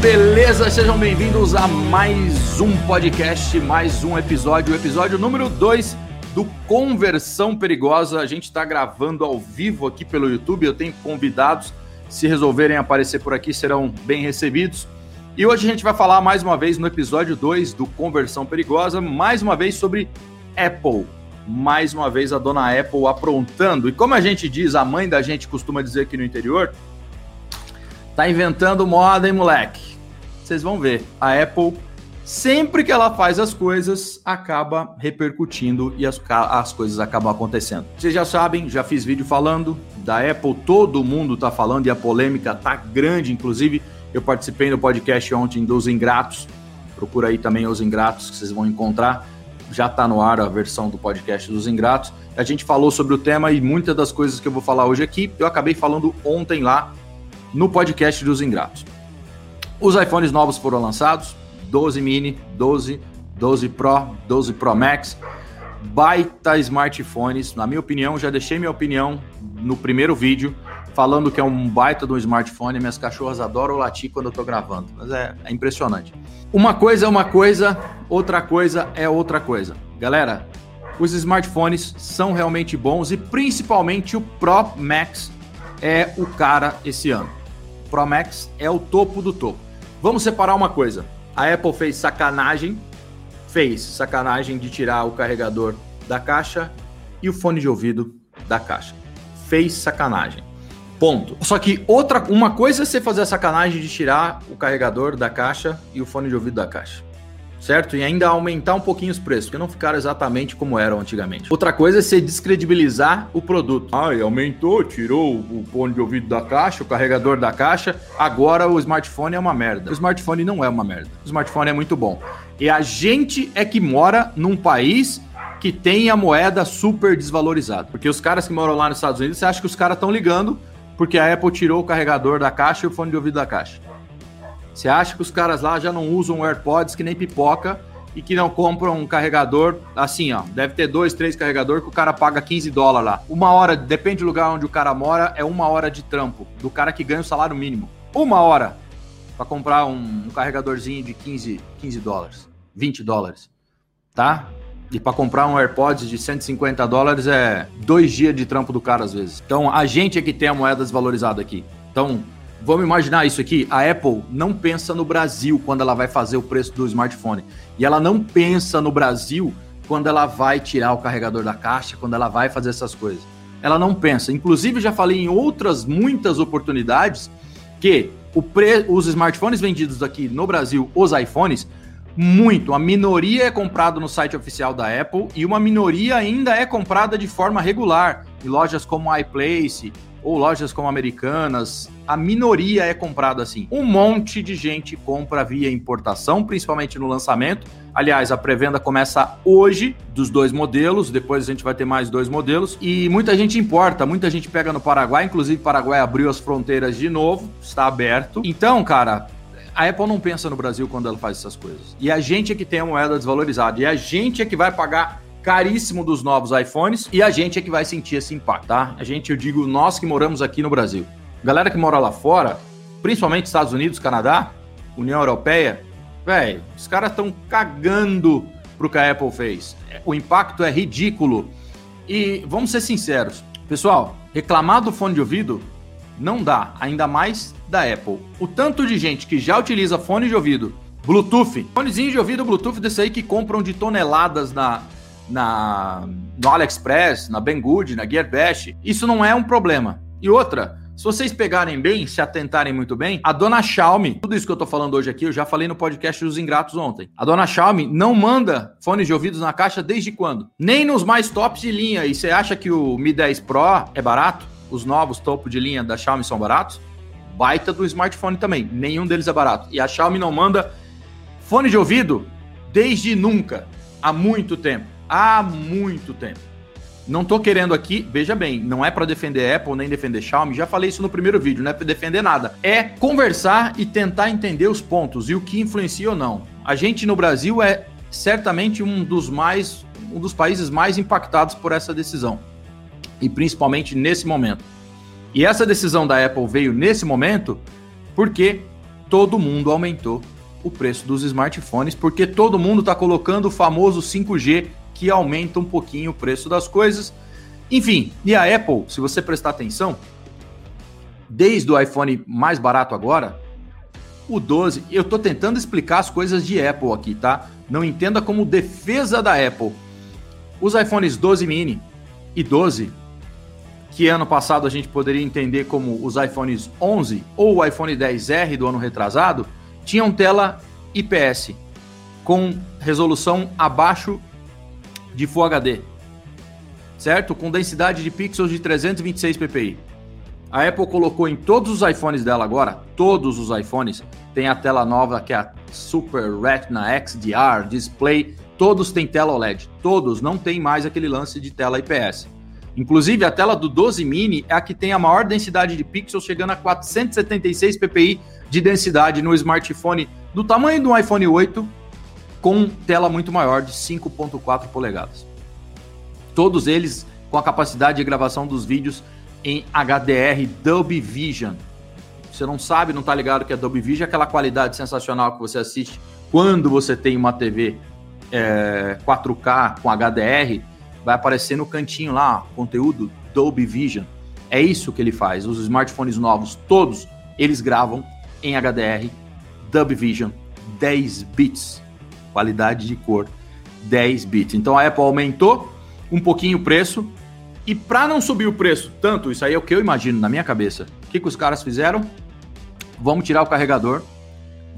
Beleza? Sejam bem-vindos a mais um podcast, mais um episódio, o episódio número 2 do Conversão Perigosa. A gente está gravando ao vivo aqui pelo YouTube, eu tenho convidados, se resolverem aparecer por aqui, serão bem recebidos. E hoje a gente vai falar mais uma vez no episódio 2 do Conversão Perigosa, mais uma vez sobre Apple. Mais uma vez a dona Apple aprontando. E como a gente diz, a mãe da gente costuma dizer aqui no interior, tá inventando moda, hein, moleque? Vocês vão ver. A Apple, sempre que ela faz as coisas, acaba repercutindo e as, as coisas acabam acontecendo. Vocês já sabem, já fiz vídeo falando da Apple, todo mundo tá falando e a polêmica tá grande, inclusive eu participei no podcast ontem dos Ingratos. Procura aí também os Ingratos que vocês vão encontrar. Já está no ar a versão do podcast dos Ingratos. A gente falou sobre o tema e muitas das coisas que eu vou falar hoje aqui eu acabei falando ontem lá no podcast dos Ingratos. Os iPhones novos foram lançados: 12 mini, 12, 12 Pro, 12 Pro Max. Baita smartphones, na minha opinião, já deixei minha opinião no primeiro vídeo falando que é um baita do smartphone. Minhas cachorras adoram latir quando eu tô gravando, mas é, é impressionante. Uma coisa é uma coisa, outra coisa é outra coisa. Galera, os smartphones são realmente bons e principalmente o Pro Max é o cara esse ano. O Pro Max é o topo do topo. Vamos separar uma coisa. A Apple fez sacanagem, fez sacanagem de tirar o carregador da caixa e o fone de ouvido da caixa. Fez sacanagem. Ponto. Só que outra, uma coisa é você fazer a sacanagem de tirar o carregador da caixa e o fone de ouvido da caixa. Certo? E ainda aumentar um pouquinho os preços, porque não ficaram exatamente como eram antigamente. Outra coisa é você descredibilizar o produto. Ah, aumentou, tirou o fone de ouvido da caixa, o carregador da caixa, agora o smartphone é uma merda. O smartphone não é uma merda. O smartphone é muito bom. E a gente é que mora num país que tem a moeda super desvalorizada. Porque os caras que moram lá nos Estados Unidos, você acha que os caras estão ligando porque a Apple tirou o carregador da caixa e o fone de ouvido da caixa. Você acha que os caras lá já não usam AirPods que nem pipoca e que não compram um carregador assim, ó. Deve ter dois, três carregadores que o cara paga 15 dólares lá. Uma hora, depende do lugar onde o cara mora, é uma hora de trampo do cara que ganha o salário mínimo. Uma hora para comprar um, um, carregadorzinho de 15, 15 dólares, 20 dólares, tá? E para comprar um AirPods de 150 dólares é dois dias de trampo do cara às vezes. Então a gente é que tem a moeda desvalorizada aqui. Então vamos imaginar isso aqui: a Apple não pensa no Brasil quando ela vai fazer o preço do smartphone. E ela não pensa no Brasil quando ela vai tirar o carregador da caixa, quando ela vai fazer essas coisas. Ela não pensa. Inclusive, já falei em outras muitas oportunidades que pre... os smartphones vendidos aqui no Brasil, os iPhones, muito. A minoria é comprada no site oficial da Apple e uma minoria ainda é comprada de forma regular em lojas como iPlace ou lojas como Americanas. A minoria é comprada assim. Um monte de gente compra via importação, principalmente no lançamento. Aliás, a pré-venda começa hoje dos dois modelos, depois a gente vai ter mais dois modelos e muita gente importa, muita gente pega no Paraguai, inclusive o Paraguai abriu as fronteiras de novo, está aberto. Então, cara, a Apple não pensa no Brasil quando ela faz essas coisas. E a gente é que tem a moeda desvalorizada. E a gente é que vai pagar caríssimo dos novos iPhones e a gente é que vai sentir esse impacto, tá? A gente, eu digo, nós que moramos aqui no Brasil. Galera que mora lá fora, principalmente Estados Unidos, Canadá, União Europeia, velho, os caras estão cagando pro que a Apple fez. O impacto é ridículo. E vamos ser sinceros, pessoal, reclamar do fone de ouvido não dá, ainda mais da Apple. O tanto de gente que já utiliza fone de ouvido Bluetooth, fonezinho de ouvido Bluetooth desse aí que compram de toneladas na, na no AliExpress, na Banggood, na Gearbest, isso não é um problema. E outra, se vocês pegarem bem, se atentarem muito bem, a dona Xiaomi, tudo isso que eu tô falando hoje aqui, eu já falei no podcast dos Ingratos ontem. A dona Xiaomi não manda fones de ouvidos na caixa desde quando? Nem nos mais tops de linha. E você acha que o Mi 10 Pro é barato? os novos topo de linha da Xiaomi são baratos, baita do smartphone também. Nenhum deles é barato. E a Xiaomi não manda fone de ouvido desde nunca, há muito tempo. Há muito tempo. Não tô querendo aqui, veja bem, não é para defender Apple nem defender Xiaomi, já falei isso no primeiro vídeo, não é para defender nada. É conversar e tentar entender os pontos e o que influencia ou não. A gente no Brasil é certamente um dos mais um dos países mais impactados por essa decisão e principalmente nesse momento. E essa decisão da Apple veio nesse momento porque todo mundo aumentou o preço dos smartphones, porque todo mundo está colocando o famoso 5G que aumenta um pouquinho o preço das coisas. Enfim, e a Apple, se você prestar atenção, desde o iPhone mais barato agora, o 12, eu estou tentando explicar as coisas de Apple aqui, tá? Não entenda como defesa da Apple. Os iPhones 12 mini e 12, que ano passado a gente poderia entender como os iPhones 11 ou o iPhone 10R do ano retrasado, tinham tela IPS com resolução abaixo de Full HD, certo? Com densidade de pixels de 326 ppi. A Apple colocou em todos os iPhones dela agora, todos os iPhones, tem a tela nova que é a Super Retina XDR Display, todos têm tela OLED, todos, não tem mais aquele lance de tela IPS. Inclusive, a tela do 12 mini é a que tem a maior densidade de pixels, chegando a 476 ppi de densidade no smartphone do tamanho do iPhone 8, com tela muito maior de 5.4 polegadas. Todos eles com a capacidade de gravação dos vídeos em HDR Dolby Vision. Você não sabe, não está ligado que é Dolby Vision é aquela qualidade sensacional que você assiste quando você tem uma TV é, 4K com HDR, vai aparecer no cantinho lá, conteúdo Dolby Vision. É isso que ele faz. Os smartphones novos, todos, eles gravam em HDR Dolby Vision 10 bits. Qualidade de cor 10 bits. Então a Apple aumentou um pouquinho o preço. E para não subir o preço tanto, isso aí é o que eu imagino na minha cabeça. O que, que os caras fizeram? Vamos tirar o carregador,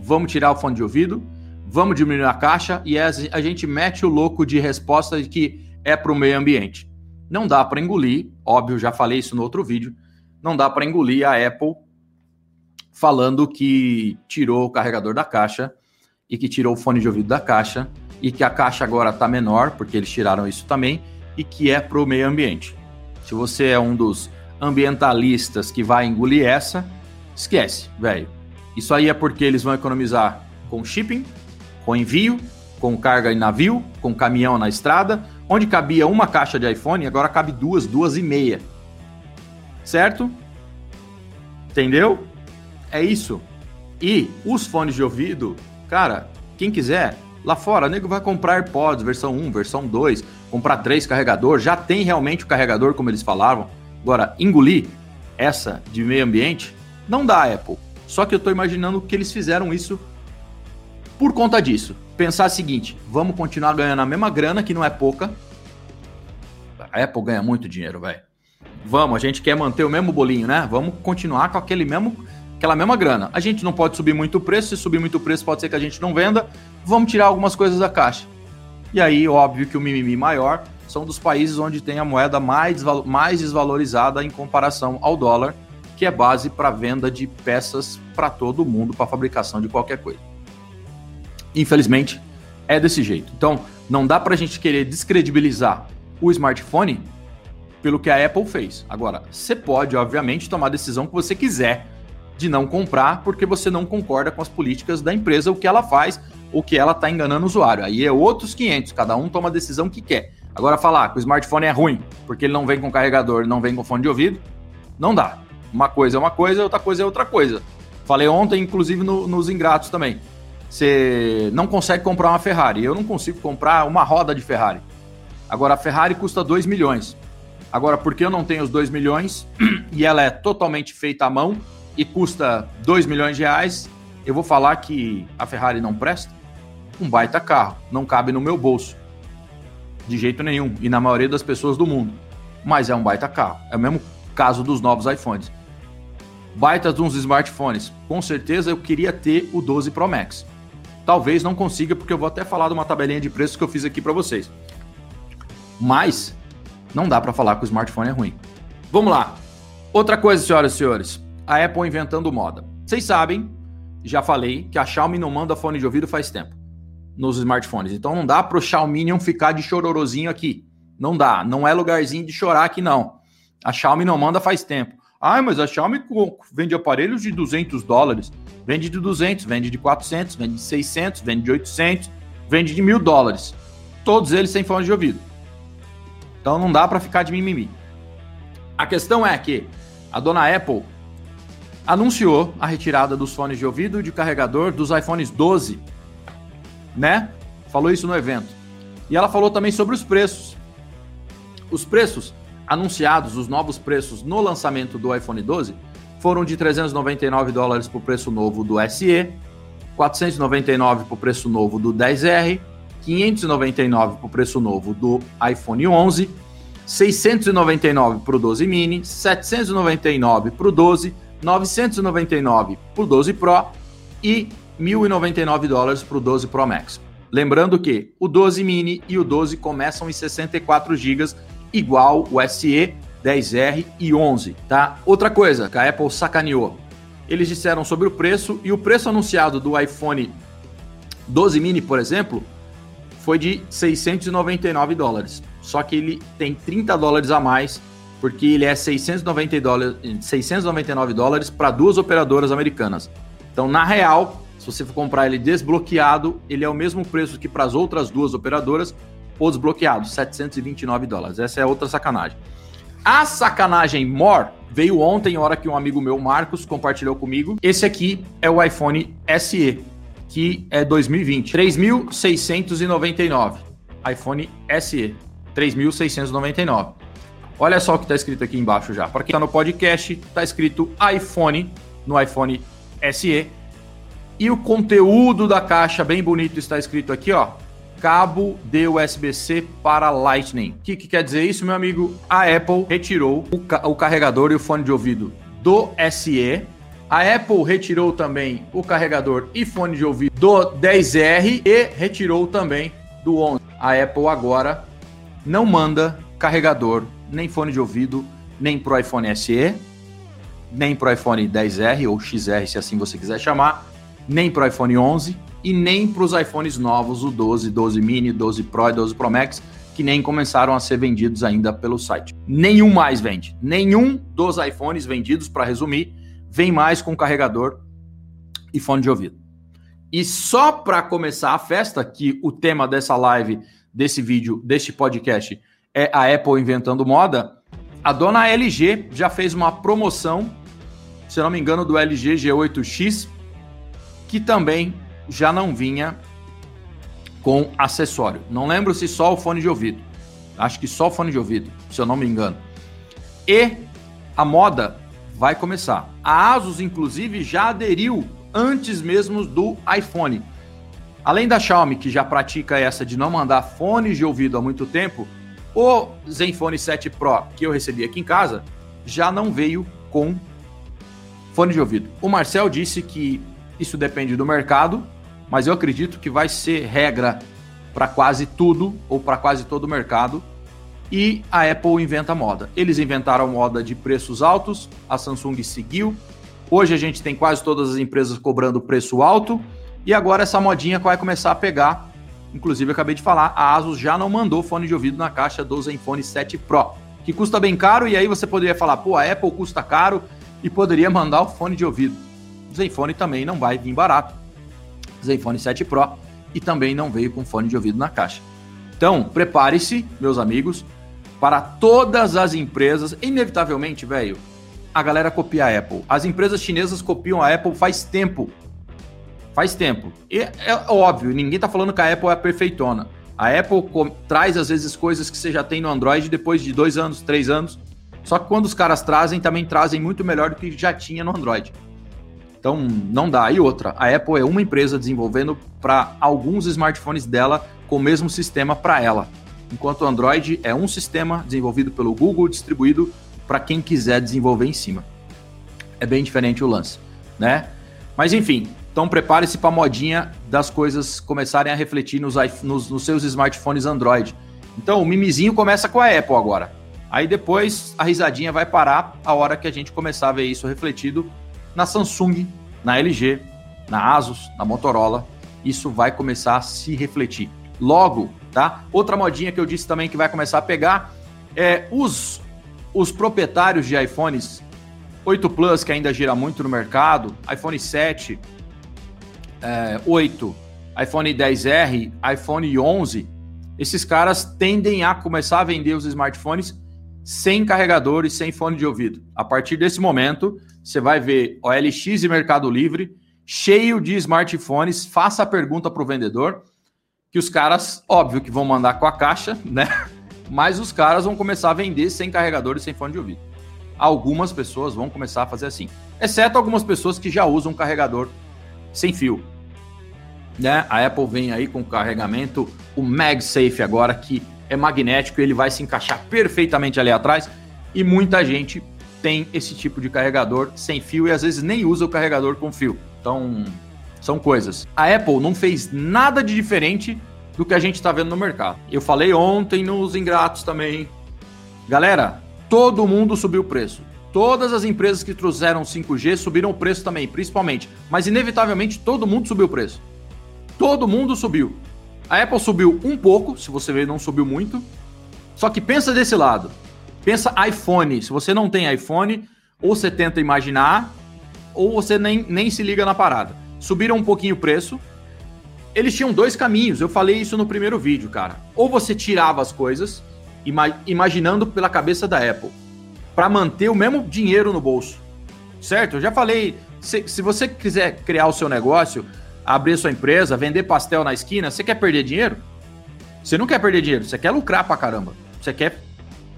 vamos tirar o fone de ouvido, vamos diminuir a caixa e a gente mete o louco de resposta de que é para o meio ambiente. Não dá para engolir, óbvio, já falei isso no outro vídeo, não dá para engolir a Apple falando que tirou o carregador da caixa e que tirou o fone de ouvido da caixa e que a caixa agora está menor, porque eles tiraram isso também, e que é para o meio ambiente. Se você é um dos ambientalistas que vai engolir essa, esquece, velho. Isso aí é porque eles vão economizar com shipping, com envio, com carga em navio, com caminhão na estrada, onde cabia uma caixa de iPhone, agora cabe duas, duas e meia. Certo? Entendeu? É isso. E os fones de ouvido, cara, quem quiser, lá fora, nego vai comprar AirPods versão 1, versão 2, comprar três carregadores, já tem realmente o carregador, como eles falavam. Agora, engolir essa de meio ambiente, não dá, Apple. Só que eu estou imaginando que eles fizeram isso por conta disso. Pensar o seguinte: vamos continuar ganhando a mesma grana, que não é pouca. A Apple ganha muito dinheiro, velho. Vamos, a gente quer manter o mesmo bolinho, né? Vamos continuar com aquele mesmo, aquela mesma grana. A gente não pode subir muito o preço, se subir muito o preço pode ser que a gente não venda. Vamos tirar algumas coisas da caixa. E aí, óbvio que o mimimi maior são dos países onde tem a moeda mais, mais desvalorizada em comparação ao dólar, que é base para venda de peças para todo mundo, para fabricação de qualquer coisa. Infelizmente, é desse jeito. Então, não dá para a gente querer descredibilizar o smartphone pelo que a Apple fez. Agora, você pode, obviamente, tomar a decisão que você quiser de não comprar porque você não concorda com as políticas da empresa, o que ela faz, o que ela está enganando o usuário. Aí é outros 500, cada um toma a decisão que quer. Agora, falar que o smartphone é ruim porque ele não vem com carregador, não vem com fone de ouvido, não dá. Uma coisa é uma coisa, outra coisa é outra coisa. Falei ontem, inclusive, no, nos ingratos também. Você não consegue comprar uma Ferrari. Eu não consigo comprar uma roda de Ferrari. Agora, a Ferrari custa 2 milhões. Agora, porque eu não tenho os 2 milhões e ela é totalmente feita à mão e custa 2 milhões de reais, eu vou falar que a Ferrari não presta? Um baita carro, não cabe no meu bolso. De jeito nenhum, e na maioria das pessoas do mundo. Mas é um baita carro. É o mesmo caso dos novos iPhones. Baita uns smartphones. Com certeza eu queria ter o 12 Pro Max. Talvez não consiga, porque eu vou até falar de uma tabelinha de preços que eu fiz aqui para vocês. Mas não dá para falar que o smartphone é ruim. Vamos lá. Outra coisa, senhoras e senhores, a Apple inventando moda. Vocês sabem, já falei, que a Xiaomi não manda fone de ouvido faz tempo nos smartphones. Então não dá para o Xiaomi ficar de chororozinho aqui. Não dá, não é lugarzinho de chorar aqui não. A Xiaomi não manda faz tempo. Ah, mas a Xiaomi vende aparelhos de 200 dólares. Vende de 200, vende de 400, vende de 600, vende de 800, vende de mil dólares. Todos eles sem fone de ouvido. Então não dá para ficar de mimimi. A questão é que a dona Apple anunciou a retirada dos fones de ouvido e de carregador dos iPhones 12, né? Falou isso no evento. E ela falou também sobre os preços. Os preços anunciados, os novos preços no lançamento do iPhone 12, foram de 399 dólares para o preço novo do SE, 499 para o preço novo do 10R, 599 para o preço novo do iPhone 11, 699 para o 12 mini, 799 para o 12, 999 para o 12 Pro e 1.099 dólares para o 12 Pro Max. Lembrando que o 12 mini e o 12 começam em 64 GB, igual o SE 10R e 11, tá? Outra coisa que a Apple sacaneou. Eles disseram sobre o preço e o preço anunciado do iPhone 12 mini, por exemplo, foi de 699 dólares. Só que ele tem 30 dólares a mais, porque ele é 690 dólares, 699 dólares para duas operadoras americanas. Então, na real, se você for comprar ele desbloqueado, ele é o mesmo preço que para as outras duas operadoras, ou desbloqueado, 729 dólares. Essa é outra sacanagem. A sacanagem more veio ontem, hora que um amigo meu, Marcos, compartilhou comigo. Esse aqui é o iPhone SE, que é 2020. 3.699. iPhone SE. 3.699. Olha só o que está escrito aqui embaixo já. Para quem está no podcast, está escrito iPhone no iPhone SE. E o conteúdo da caixa, bem bonito, está escrito aqui, ó cabo de USB-C para Lightning. O que, que, quer dizer isso, meu amigo? A Apple retirou o, ca o carregador e o fone de ouvido do SE. A Apple retirou também o carregador e fone de ouvido do 10R e retirou também do 11. A Apple agora não manda carregador, nem fone de ouvido, nem para o iPhone SE, nem para o iPhone 10R ou XR, se assim você quiser chamar, nem para o iPhone 11 e nem para os iPhones novos, o 12, 12 mini, 12 Pro e 12 Pro Max, que nem começaram a ser vendidos ainda pelo site. Nenhum mais vende. Nenhum dos iPhones vendidos, para resumir, vem mais com carregador e fone de ouvido. E só para começar a festa, que o tema dessa live, desse vídeo, deste podcast é a Apple inventando moda, a dona LG já fez uma promoção, se não me engano, do LG G8X, que também já não vinha com acessório. Não lembro se só o fone de ouvido. Acho que só o fone de ouvido, se eu não me engano. E a moda vai começar. A Asus, inclusive, já aderiu antes mesmo do iPhone. Além da Xiaomi, que já pratica essa de não mandar fones de ouvido há muito tempo, o Zenfone 7 Pro que eu recebi aqui em casa já não veio com fone de ouvido. O Marcel disse que isso depende do mercado, mas eu acredito que vai ser regra para quase tudo ou para quase todo o mercado. E a Apple inventa moda. Eles inventaram moda de preços altos, a Samsung seguiu. Hoje a gente tem quase todas as empresas cobrando preço alto e agora essa modinha vai começar a pegar. Inclusive, acabei de falar, a Asus já não mandou fone de ouvido na caixa do Zenfone 7 Pro, que custa bem caro, e aí você poderia falar, pô, a Apple custa caro e poderia mandar o fone de ouvido. O Zenfone também não vai vir barato. Zenfone 7 Pro e também não veio com fone de ouvido na caixa. Então, prepare-se, meus amigos, para todas as empresas, inevitavelmente, velho, a galera copia a Apple. As empresas chinesas copiam a Apple faz tempo. Faz tempo. E é óbvio, ninguém tá falando que a Apple é a perfeitona. A Apple traz, às vezes, coisas que você já tem no Android depois de dois anos, três anos. Só que quando os caras trazem, também trazem muito melhor do que já tinha no Android. Então, não dá. E outra, a Apple é uma empresa desenvolvendo para alguns smartphones dela com o mesmo sistema para ela. Enquanto o Android é um sistema desenvolvido pelo Google, distribuído para quem quiser desenvolver em cima. É bem diferente o lance, né? Mas enfim, então prepare-se para a modinha das coisas começarem a refletir nos, nos, nos seus smartphones Android. Então, o mimizinho começa com a Apple agora. Aí depois a risadinha vai parar a hora que a gente começar a ver isso refletido na Samsung, na LG, na Asus, na Motorola, isso vai começar a se refletir. Logo, tá? Outra modinha que eu disse também que vai começar a pegar é os, os proprietários de iPhones 8 Plus, que ainda gira muito no mercado, iPhone 7, é, 8, iPhone 10R, iPhone 11, esses caras tendem a começar a vender os smartphones sem carregador e sem fone de ouvido. A partir desse momento, você vai ver OLX e Mercado Livre cheio de smartphones. Faça a pergunta para o vendedor, que os caras, óbvio que vão mandar com a caixa, né? Mas os caras vão começar a vender sem carregador e sem fone de ouvido. Algumas pessoas vão começar a fazer assim, exceto algumas pessoas que já usam carregador sem fio. Né? A Apple vem aí com carregamento, o MagSafe agora, que é magnético, ele vai se encaixar perfeitamente ali atrás. E muita gente tem esse tipo de carregador sem fio e às vezes nem usa o carregador com fio. Então, são coisas. A Apple não fez nada de diferente do que a gente está vendo no mercado. Eu falei ontem nos ingratos também. Galera, todo mundo subiu o preço. Todas as empresas que trouxeram 5G subiram o preço também, principalmente. Mas inevitavelmente todo mundo subiu o preço. Todo mundo subiu. A Apple subiu um pouco, se você ver, não subiu muito. Só que pensa desse lado. Pensa iPhone. Se você não tem iPhone, ou você tenta imaginar, ou você nem, nem se liga na parada. Subiram um pouquinho o preço. Eles tinham dois caminhos. Eu falei isso no primeiro vídeo, cara. Ou você tirava as coisas, ima imaginando pela cabeça da Apple, para manter o mesmo dinheiro no bolso. Certo? Eu já falei. Se, se você quiser criar o seu negócio, abrir sua empresa, vender pastel na esquina, você quer perder dinheiro? Você não quer perder dinheiro, você quer lucrar pra caramba. Você quer.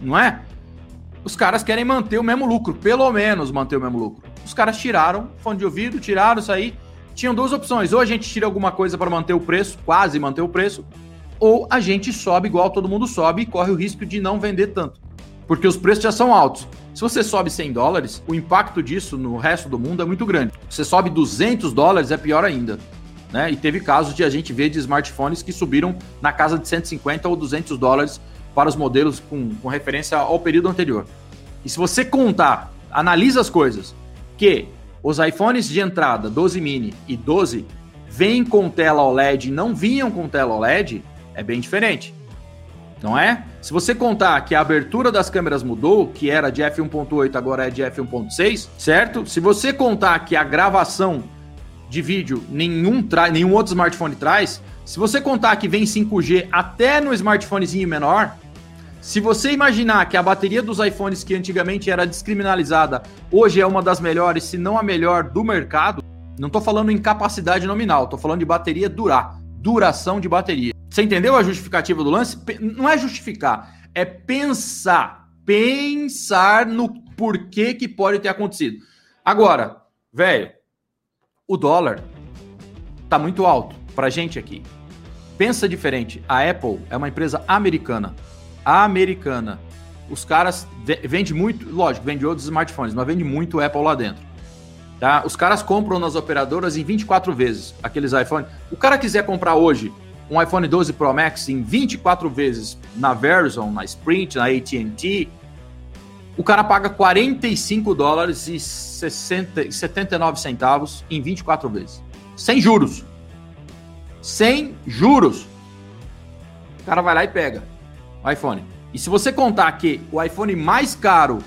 Não é? Os caras querem manter o mesmo lucro, pelo menos manter o mesmo lucro. Os caras tiraram fone de ouvido, tiraram isso aí. Tinham duas opções: ou a gente tira alguma coisa para manter o preço, quase manter o preço, ou a gente sobe igual todo mundo sobe e corre o risco de não vender tanto. Porque os preços já são altos. Se você sobe 100 dólares, o impacto disso no resto do mundo é muito grande. Você sobe 200 dólares, é pior ainda. Né? E teve casos de a gente ver de smartphones que subiram na casa de 150 ou 200 dólares para os modelos com, com referência ao período anterior. E se você contar, analisa as coisas, que os iPhones de entrada 12 mini e 12 vêm com tela OLED e não vinham com tela OLED, é bem diferente não é? Se você contar que a abertura das câmeras mudou, que era de f1.8 agora é de f1.6, certo? Se você contar que a gravação de vídeo nenhum, nenhum outro smartphone traz, se você contar que vem 5G até no smartphonezinho menor, se você imaginar que a bateria dos iPhones que antigamente era descriminalizada, hoje é uma das melhores, se não a melhor do mercado, não estou falando em capacidade nominal, estou falando de bateria durar, duração de bateria. Você entendeu a justificativa do lance? Não é justificar, é pensar. Pensar no porquê que pode ter acontecido. Agora, velho, o dólar tá muito alto pra gente aqui. Pensa diferente. A Apple é uma empresa americana. Americana. Os caras vende muito, lógico, vende outros smartphones, mas vende muito Apple lá dentro. Tá? Os caras compram nas operadoras em 24 vezes aqueles iPhones. O cara quiser comprar hoje um iPhone 12 Pro Max em 24 vezes na Verizon, na Sprint, na AT&T, o cara paga 45 dólares e 60, 79 centavos em 24 vezes. Sem juros. Sem juros. O cara vai lá e pega o iPhone. E se você contar que o iPhone mais caro,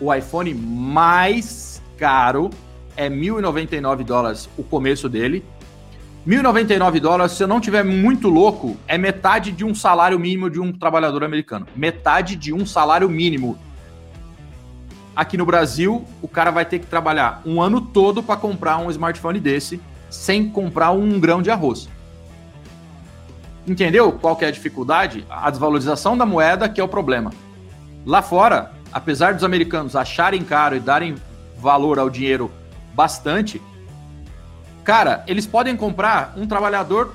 o iPhone mais caro é 1.099 dólares o começo dele, 1.099 dólares, se eu não tiver muito louco, é metade de um salário mínimo de um trabalhador americano. Metade de um salário mínimo. Aqui no Brasil, o cara vai ter que trabalhar um ano todo para comprar um smartphone desse, sem comprar um grão de arroz. Entendeu qual que é a dificuldade? A desvalorização da moeda que é o problema. Lá fora, apesar dos americanos acharem caro e darem valor ao dinheiro bastante, Cara, eles podem comprar um trabalhador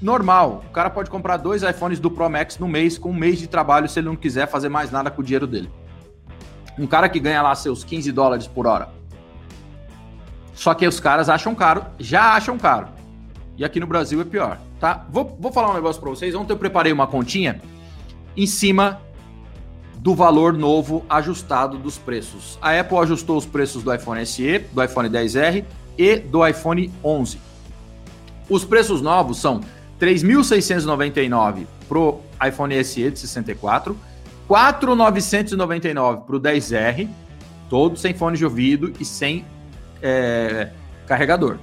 normal. O cara pode comprar dois iPhones do Pro Max no mês, com um mês de trabalho, se ele não quiser fazer mais nada com o dinheiro dele. Um cara que ganha lá seus 15 dólares por hora. Só que os caras acham caro, já acham caro. E aqui no Brasil é pior, tá? Vou, vou falar um negócio para vocês. Ontem eu preparei uma continha em cima do valor novo ajustado dos preços. A Apple ajustou os preços do iPhone SE, do iPhone 10R e do iPhone 11. Os preços novos são 3.699 para o iPhone SE de 64, 4.999 para o 10R, todo sem fone de ouvido e sem é, carregador.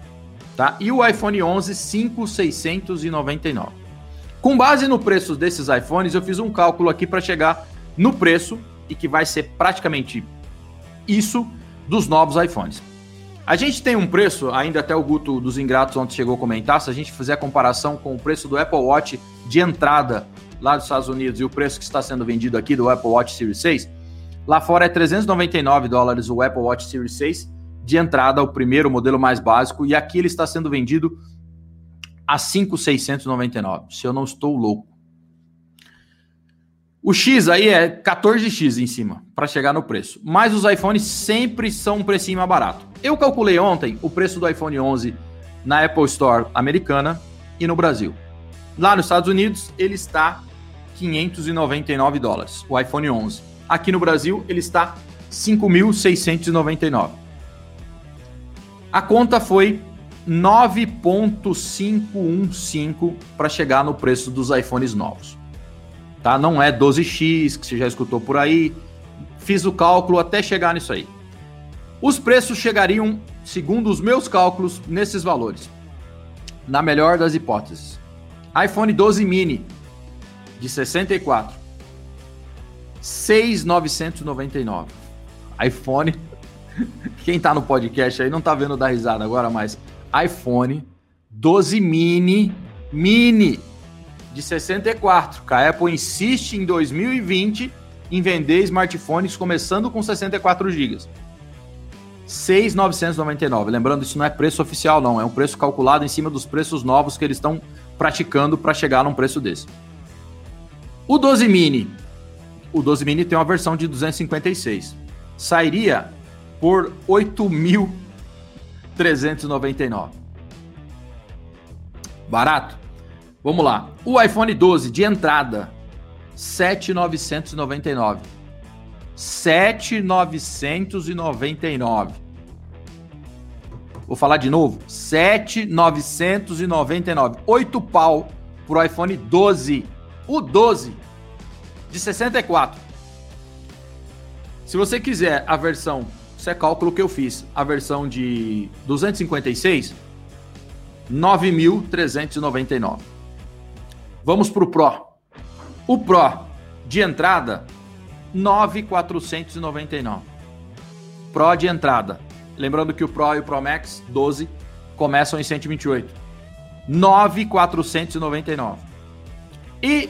Tá? E o iPhone 11, 5.699. Com base no preço desses iPhones, eu fiz um cálculo aqui para chegar no preço e que vai ser praticamente isso dos novos iPhones. A gente tem um preço, ainda até o Guto dos Ingratos ontem chegou a comentar, se a gente fizer a comparação com o preço do Apple Watch de entrada lá dos Estados Unidos e o preço que está sendo vendido aqui do Apple Watch Series 6, lá fora é 399 dólares o Apple Watch Series 6 de entrada, o primeiro modelo mais básico, e aqui ele está sendo vendido a 5,699, se eu não estou louco. O X aí é 14x em cima para chegar no preço. Mas os iPhones sempre são um precinho mais barato. Eu calculei ontem o preço do iPhone 11 na Apple Store americana e no Brasil. Lá nos Estados Unidos ele está 599 dólares, o iPhone 11. Aqui no Brasil ele está 5.699. A conta foi 9.515 para chegar no preço dos iPhones novos tá? Não é 12x, que você já escutou por aí. Fiz o cálculo até chegar nisso aí. Os preços chegariam, segundo os meus cálculos, nesses valores. Na melhor das hipóteses. iPhone 12 mini de 64 6.999. iPhone Quem tá no podcast aí não tá vendo dar risada agora, mas iPhone 12 mini mini de 64. A Apple insiste em 2020 em vender smartphones começando com 64 GB. 6,999. Lembrando, isso não é preço oficial, não. É um preço calculado em cima dos preços novos que eles estão praticando para chegar num preço desse. O 12 mini. O 12 mini tem uma versão de 256. Sairia por 8.399. Barato? Vamos lá. O iPhone 12 de entrada, 7,999. 7,999. Vou falar de novo. 7,999. 8 pau pro iPhone 12. O 12 de 64. Se você quiser a versão, isso é cálculo que eu fiz, a versão de 256, 9.399. Vamos para o Pro. O Pro de entrada, 9,499. Pro de entrada. Lembrando que o Pro e o Pro Max 12 começam em 128. 9,499. E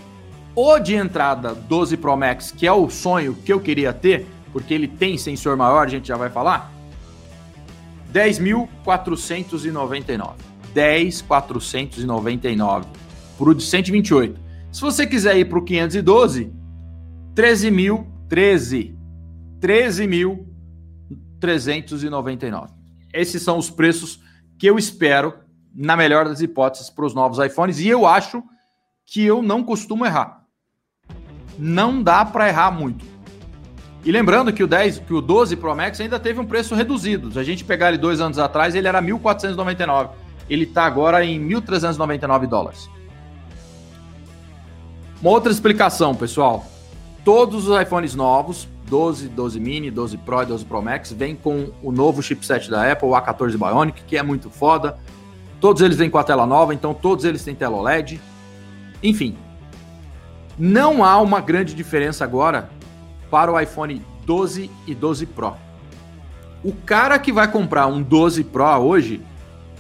o de entrada 12 Pro Max, que é o sonho que eu queria ter, porque ele tem sensor maior, a gente já vai falar. 10.499. 10.499 para o de 128. Se você quiser ir para o 512, 13 mil, 13, 13.399. Esses são os preços que eu espero, na melhor das hipóteses, para os novos iPhones. E eu acho que eu não costumo errar. Não dá para errar muito. E lembrando que o 10, que o 12 Pro Max ainda teve um preço reduzido. Se a gente pegar ele dois anos atrás, ele era 1.499. Ele está agora em 1.399 dólares. Uma outra explicação, pessoal. Todos os iPhones novos, 12, 12 mini, 12 Pro e 12 Pro Max, vêm com o novo chipset da Apple, o A14 Bionic, que é muito foda. Todos eles vêm com a tela nova, então todos eles têm tela OLED. Enfim, não há uma grande diferença agora para o iPhone 12 e 12 Pro. O cara que vai comprar um 12 Pro hoje,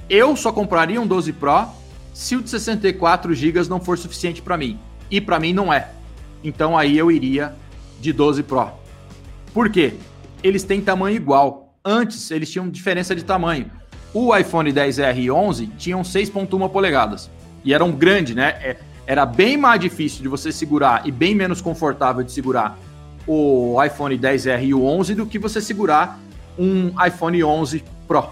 eu só compraria um 12 Pro se o de 64 GB não for suficiente para mim e para mim não é. Então aí eu iria de 12 Pro. Por quê? Eles têm tamanho igual. Antes eles tinham diferença de tamanho. O iPhone 10R e 11 tinham 6.1 polegadas e eram grandes, né? É, era bem mais difícil de você segurar e bem menos confortável de segurar o iPhone 10R e o 11 do que você segurar um iPhone 11 Pro,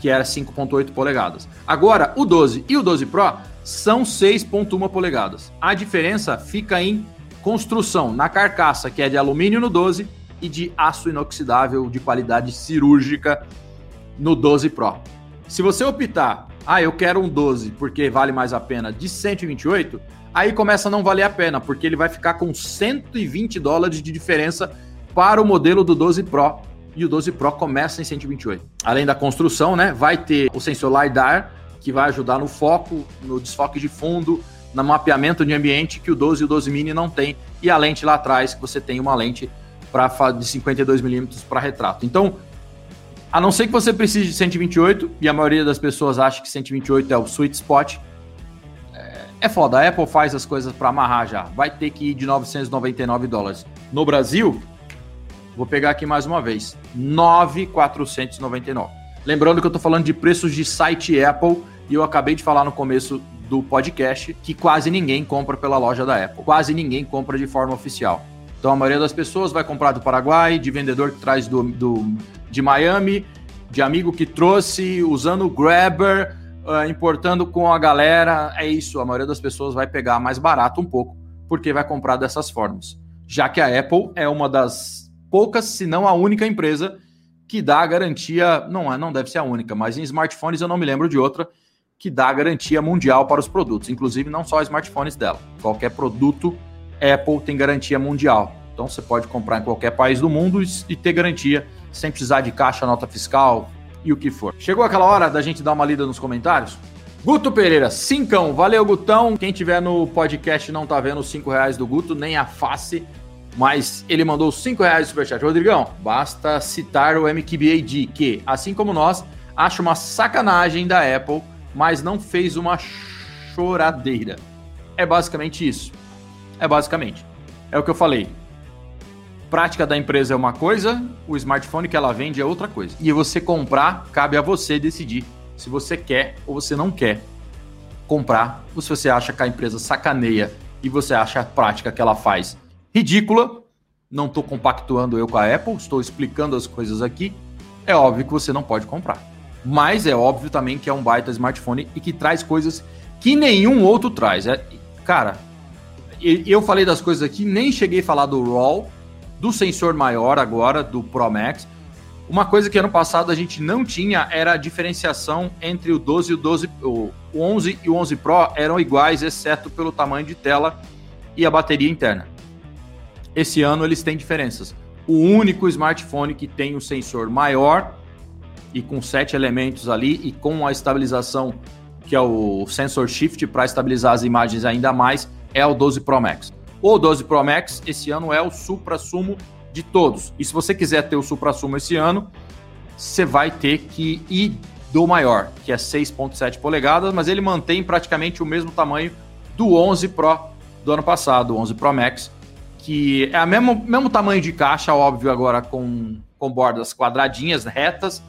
que era 5.8 polegadas. Agora, o 12 e o 12 Pro são 6,1 polegadas. A diferença fica em construção, na carcaça, que é de alumínio no 12 e de aço inoxidável de qualidade cirúrgica no 12 Pro. Se você optar, ah, eu quero um 12 porque vale mais a pena de 128, aí começa a não valer a pena, porque ele vai ficar com 120 dólares de diferença para o modelo do 12 Pro. E o 12 Pro começa em 128. Além da construção, né? Vai ter o sensor LiDAR, que vai ajudar no foco, no desfoque de fundo, no mapeamento de ambiente que o 12 e o 12 mini não tem, e a lente lá atrás, que você tem uma lente pra, de 52mm para retrato. Então, A não ser que você precise de 128, e a maioria das pessoas acha que 128 é o sweet spot. É, é foda, a Apple faz as coisas para amarrar já. Vai ter que ir de 999 dólares. No Brasil, vou pegar aqui mais uma vez, 9,499. Lembrando que eu tô falando de preços de site Apple e eu acabei de falar no começo do podcast que quase ninguém compra pela loja da Apple. Quase ninguém compra de forma oficial. Então a maioria das pessoas vai comprar do Paraguai, de vendedor que traz do, do de Miami, de amigo que trouxe, usando o Grabber, uh, importando com a galera. É isso, a maioria das pessoas vai pegar mais barato um pouco, porque vai comprar dessas formas. Já que a Apple é uma das poucas, se não a única empresa que dá garantia, não, é, não deve ser a única, mas em smartphones eu não me lembro de outra que dá garantia mundial para os produtos, inclusive não só smartphones dela. Qualquer produto Apple tem garantia mundial. Então você pode comprar em qualquer país do mundo e ter garantia sem precisar de caixa, nota fiscal e o que for. Chegou aquela hora da gente dar uma lida nos comentários? Guto Pereira, cincão. Valeu, Gutão. Quem tiver no podcast não tá vendo os cinco reais do Guto, nem a face, mas ele mandou cinco reais de superchat. Rodrigão, basta citar o MQBAD, que, assim como nós, acha uma sacanagem da Apple, mas não fez uma choradeira. É basicamente isso. É basicamente. É o que eu falei. Prática da empresa é uma coisa, o smartphone que ela vende é outra coisa. E você comprar, cabe a você decidir se você quer ou você não quer comprar, ou se você acha que a empresa sacaneia e você acha a prática que ela faz ridícula. Não estou compactuando eu com a Apple, estou explicando as coisas aqui. É óbvio que você não pode comprar. Mas é óbvio também que é um baita smartphone e que traz coisas que nenhum outro traz. É, cara, eu falei das coisas aqui, nem cheguei a falar do RAW, do sensor maior agora, do Pro Max. Uma coisa que ano passado a gente não tinha era a diferenciação entre o 12 e o 12, o 11 e o 11 Pro eram iguais, exceto pelo tamanho de tela e a bateria interna. Esse ano eles têm diferenças. O único smartphone que tem o sensor maior e com sete elementos ali e com a estabilização que é o sensor shift para estabilizar as imagens ainda mais é o 12 Pro Max. O 12 Pro Max esse ano é o supra-sumo de todos. E se você quiser ter o supra-sumo esse ano, você vai ter que ir do maior, que é 6.7 polegadas, mas ele mantém praticamente o mesmo tamanho do 11 Pro do ano passado, o 11 Pro Max, que é o mesmo, mesmo tamanho de caixa, óbvio, agora com, com bordas quadradinhas, retas,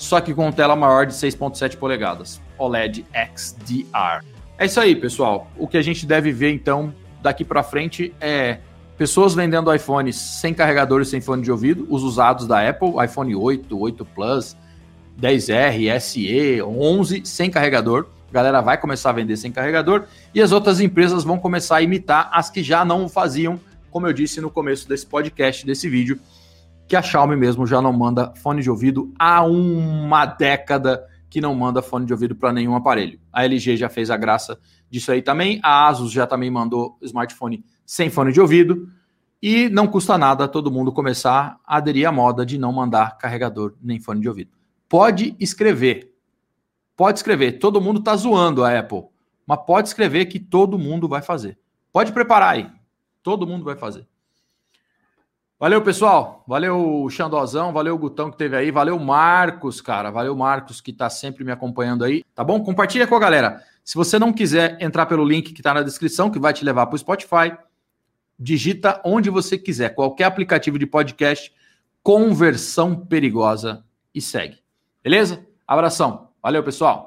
só que com tela maior de 6.7 polegadas, OLED XDR. É isso aí, pessoal. O que a gente deve ver então daqui para frente é pessoas vendendo iPhones sem carregador e sem fone de ouvido, os usados da Apple, iPhone 8, 8 Plus, 10R, SE, 11 sem carregador. A galera vai começar a vender sem carregador e as outras empresas vão começar a imitar as que já não faziam, como eu disse no começo desse podcast, desse vídeo, que a Xiaomi mesmo já não manda fone de ouvido há uma década que não manda fone de ouvido para nenhum aparelho. A LG já fez a graça disso aí também. A Asus já também mandou smartphone sem fone de ouvido. E não custa nada todo mundo começar a aderir à moda de não mandar carregador nem fone de ouvido. Pode escrever. Pode escrever. Todo mundo está zoando a Apple. Mas pode escrever que todo mundo vai fazer. Pode preparar aí. Todo mundo vai fazer. Valeu, pessoal. Valeu, Xandozão. Valeu, Gutão que teve aí. Valeu, Marcos, cara. Valeu, Marcos, que tá sempre me acompanhando aí. Tá bom? Compartilha com a galera. Se você não quiser entrar pelo link que tá na descrição, que vai te levar para o Spotify, digita onde você quiser, qualquer aplicativo de podcast, conversão perigosa e segue. Beleza? Abração. Valeu, pessoal.